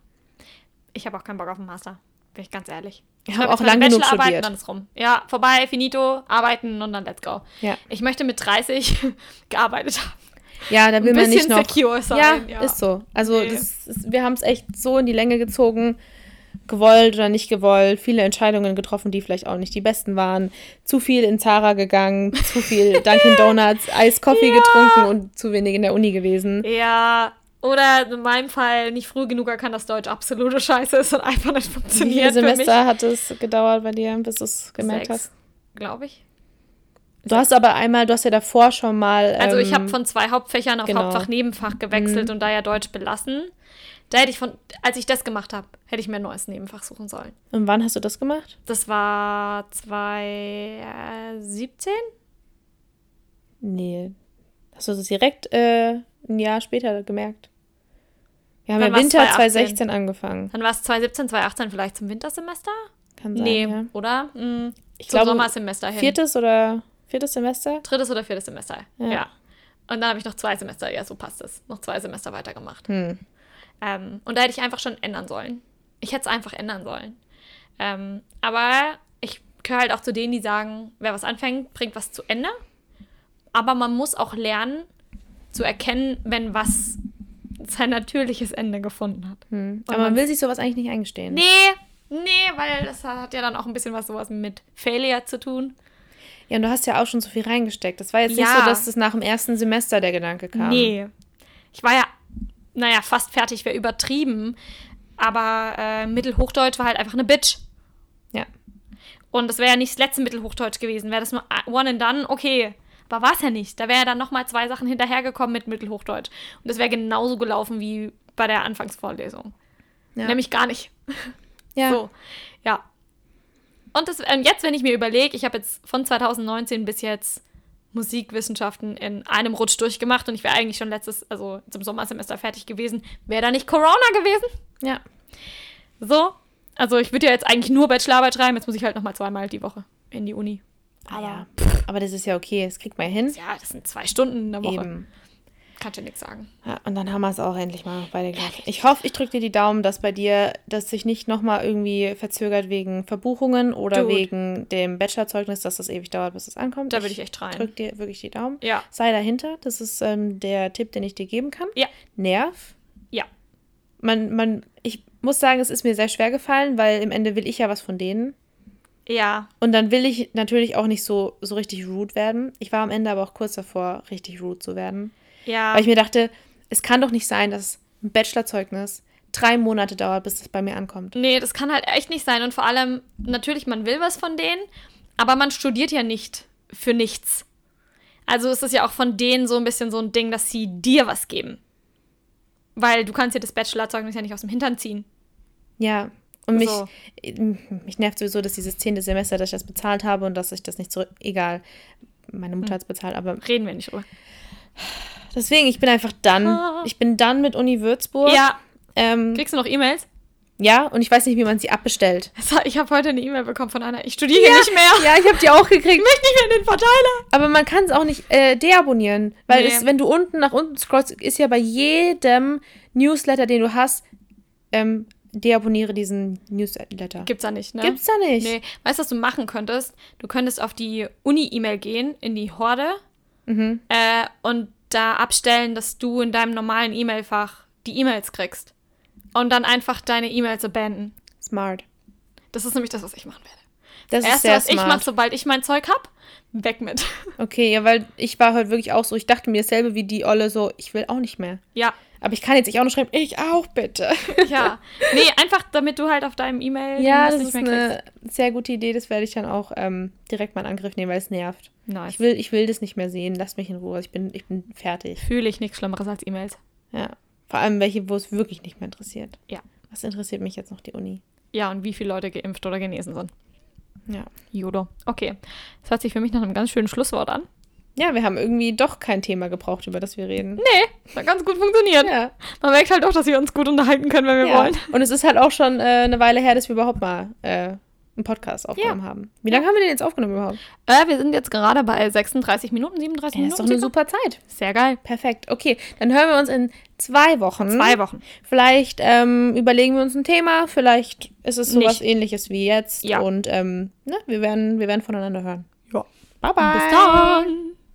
Ich habe auch keinen Bock auf den Master. Bin ich ganz ehrlich. Ich habe auch lange genug studiert. Dann ist rum. Ja, vorbei, finito, arbeiten und dann let's go. Ja. Ich möchte mit 30 gearbeitet haben. Ja, da will man nicht noch. secure sein, Ja, ja. ist so. Also Nee. ist, wir haben es echt so in die Länge gezogen, gewollt oder nicht gewollt, viele Entscheidungen getroffen, die vielleicht auch nicht die besten waren. Zu viel in Zara gegangen, zu viel Dunkin' Donuts, Eiskoffee getrunken und zu wenig in der Uni gewesen. Ja, oder in meinem Fall nicht früh genug erkannt, dass Deutsch absolute Scheiße ist und einfach nicht Wie funktioniert viele für mich. Semester hat es gedauert bei dir, bis du es gemerkt Sechs, hast? glaube ich. Du hast aber einmal, du hast ja davor schon mal. Also ich ähm, habe von zwei Hauptfächern auf genau. Hauptfach Nebenfach gewechselt und da ja Deutsch belassen. Da hätte ich von, als ich das gemacht habe, hätte ich mir ein neues Nebenfach suchen sollen. Und wann hast du das gemacht? Das war 2017? Nee. Hast du das direkt äh, ein Jahr später gemerkt? Wir haben ja? Winter 2018? 2016 angefangen. Dann war es 2017, 2018 vielleicht zum Wintersemester? Kann sein, nee, ja. oder? Hm, Ich zum glaube, Sommersemester hin. Viertes oder viertes Semester? Drittes oder viertes Semester. Ja. Ja. Und dann habe ich noch zwei Semester, ja, so passt es. Noch zwei Semester weitergemacht. Hm. Ähm, und da hätte ich einfach schon ändern sollen. Ich hätte es einfach ändern sollen. Ähm, aber ich gehöre halt auch zu denen, die sagen, wer was anfängt, bringt was zu Ende. Aber man muss auch lernen zu erkennen, wenn was sein natürliches Ende gefunden hat. Hm. Aber man will sich sowas eigentlich nicht eingestehen. Nee, nee, weil das hat ja dann auch ein bisschen was sowas mit Failure zu tun. Ja, und du hast ja auch schon so viel reingesteckt. Das war jetzt nicht Ja. so, dass das nach dem ersten Semester der Gedanke kam. Nee. Ich war ja, naja, fast fertig, wäre übertrieben. Aber äh, Mittelhochdeutsch war halt einfach eine Bitch. Ja. Und das wäre ja nicht das letzte Mittelhochdeutsch gewesen. Wäre das nur one and done, okay. Aber war es ja nicht. Da wäre ja dann nochmal zwei Sachen hinterhergekommen mit Mittelhochdeutsch. Und das wäre genauso gelaufen wie bei der Anfangsvorlesung. Ja. Nämlich gar nicht. ja. So, ja. Und, das, und jetzt, wenn ich mir überlege, ich habe jetzt von 2019 bis jetzt Musikwissenschaften in einem Rutsch durchgemacht und ich wäre eigentlich schon letztes, also zum Sommersemester fertig gewesen, wäre da nicht Corona gewesen. ja. So. Also ich würde ja jetzt eigentlich nur Bachelorarbeit schreiben, jetzt muss ich halt nochmal zweimal die Woche in die Uni. Ah, ja. Pff, aber das ist ja okay, das kriegt man hin. Ja, das sind zwei Stunden in der Woche. Eben. Kannst du nichts sagen. Ja, und dann haben wir es auch endlich mal beide gehabt. Ich hoffe, ich drücke dir die Daumen, dass bei dir, dass sich nicht nochmal irgendwie verzögert wegen Verbuchungen oder Dude. wegen dem Bachelorzeugnis, dass das ewig dauert, bis es ankommt. Da würde ich echt rein. drück dir wirklich die Daumen. Ja. Sei dahinter. Das ist ähm, der Tipp, den ich dir geben kann. Ja. Nerv. Ja. Man, man, ich muss sagen, es ist mir sehr schwer gefallen, weil im Ende will ich ja was von denen. Ja. Und dann will ich natürlich auch nicht so, so richtig rude werden. Ich war am Ende aber auch kurz davor, richtig rude zu werden. Ja. Weil ich mir dachte, es kann doch nicht sein, dass ein Bachelorzeugnis drei Monate dauert, bis es bei mir ankommt. Nee, das kann halt echt nicht sein. Und vor allem, natürlich, man will was von denen, aber man studiert ja nicht für nichts. Also ist es ja auch von denen so ein bisschen so ein Ding, dass sie dir was geben. Weil du kannst dir das Bachelorzeugnis ja nicht aus dem Hintern ziehen. Ja. Und mich, So. mich nervt sowieso, dass dieses zehnte Semester, dass ich das bezahlt habe und dass ich das nicht zurück. Egal. Meine Hm. Mutter hat es bezahlt, aber Reden wir nicht drüber. deswegen, ich bin einfach dann. Ah. Ich bin dann mit Uni Würzburg. Ja. Ähm, Kriegst du noch E-Mails? ja, und ich weiß nicht, wie man sie abbestellt. Ich habe heute eine E-Mail bekommen von einer. Ich studiere hier nicht mehr. Ja, ich habe die auch gekriegt. Ich möchte nicht mehr in den Verteiler. Aber man kann es auch nicht äh, deabonnieren, weil Nee. es, wenn du unten nach unten scrollst, ist ja bei jedem Newsletter, den du hast, ähm, deabonniere diesen Newsletter. Gibt's da nicht, ne? Gibt's da nicht. Nee. Weißt du, was du machen könntest? Du könntest auf die Uni-E-Mail gehen, in die Horde, Mhm. äh, und da abstellen, dass du in deinem normalen E-Mail-Fach die E-Mails kriegst. Und dann einfach deine E-Mails abandon. Smart. Das ist nämlich das, was ich machen werde. Das ist Erste, sehr was ich smart. mache, sobald ich mein Zeug hab, weg mit. Okay, ja, weil ich war heute wirklich auch so, ich dachte mir dasselbe wie die Olle so, ich will auch nicht mehr. Ja, Aber ich kann jetzt nicht auch noch schreiben, ich auch bitte. ja. Nee, einfach damit du halt auf deinem E-Mail ja, das ist eine sehr gute Idee, das werde ich dann auch ähm, direkt mal in Angriff nehmen, weil es nervt. Nice. Ich will, ich will das nicht mehr sehen, lasst mich in Ruhe, ich bin, ich bin fertig. Fühle ich nichts Schlimmeres als E-Mails. Ja. Vor allem welche, wo es wirklich nicht mehr interessiert. Ja. Was interessiert mich jetzt noch die Uni? Ja, und wie viele Leute geimpft oder genesen sind. Ja. Judo. Okay. Das hört sich für mich nach einem ganz schönen Schlusswort an. Ja, wir haben irgendwie doch kein Thema gebraucht, über das wir reden. Nee, hat ganz gut funktioniert. Ja. Man merkt halt doch, dass wir uns gut unterhalten können, wenn wir ja. wollen. Und es ist halt auch schon äh, eine Weile her, dass wir überhaupt mal äh, einen Podcast aufgenommen haben. Wie lange haben wir den jetzt aufgenommen überhaupt? Äh, wir sind jetzt gerade bei 36 Minuten, 37 Ja, ist doch Minuten. eine super Zeit. Sehr geil. Perfekt. Okay, dann hören wir uns in zwei Wochen. Zwei Wochen. Vielleicht ähm, überlegen wir uns ein Thema. Vielleicht ist es sowas Nicht. ähnliches wie jetzt. Ja. Und ähm, ne, wir, werden, wir werden voneinander hören. Ja. Bye, bye. Bis dann.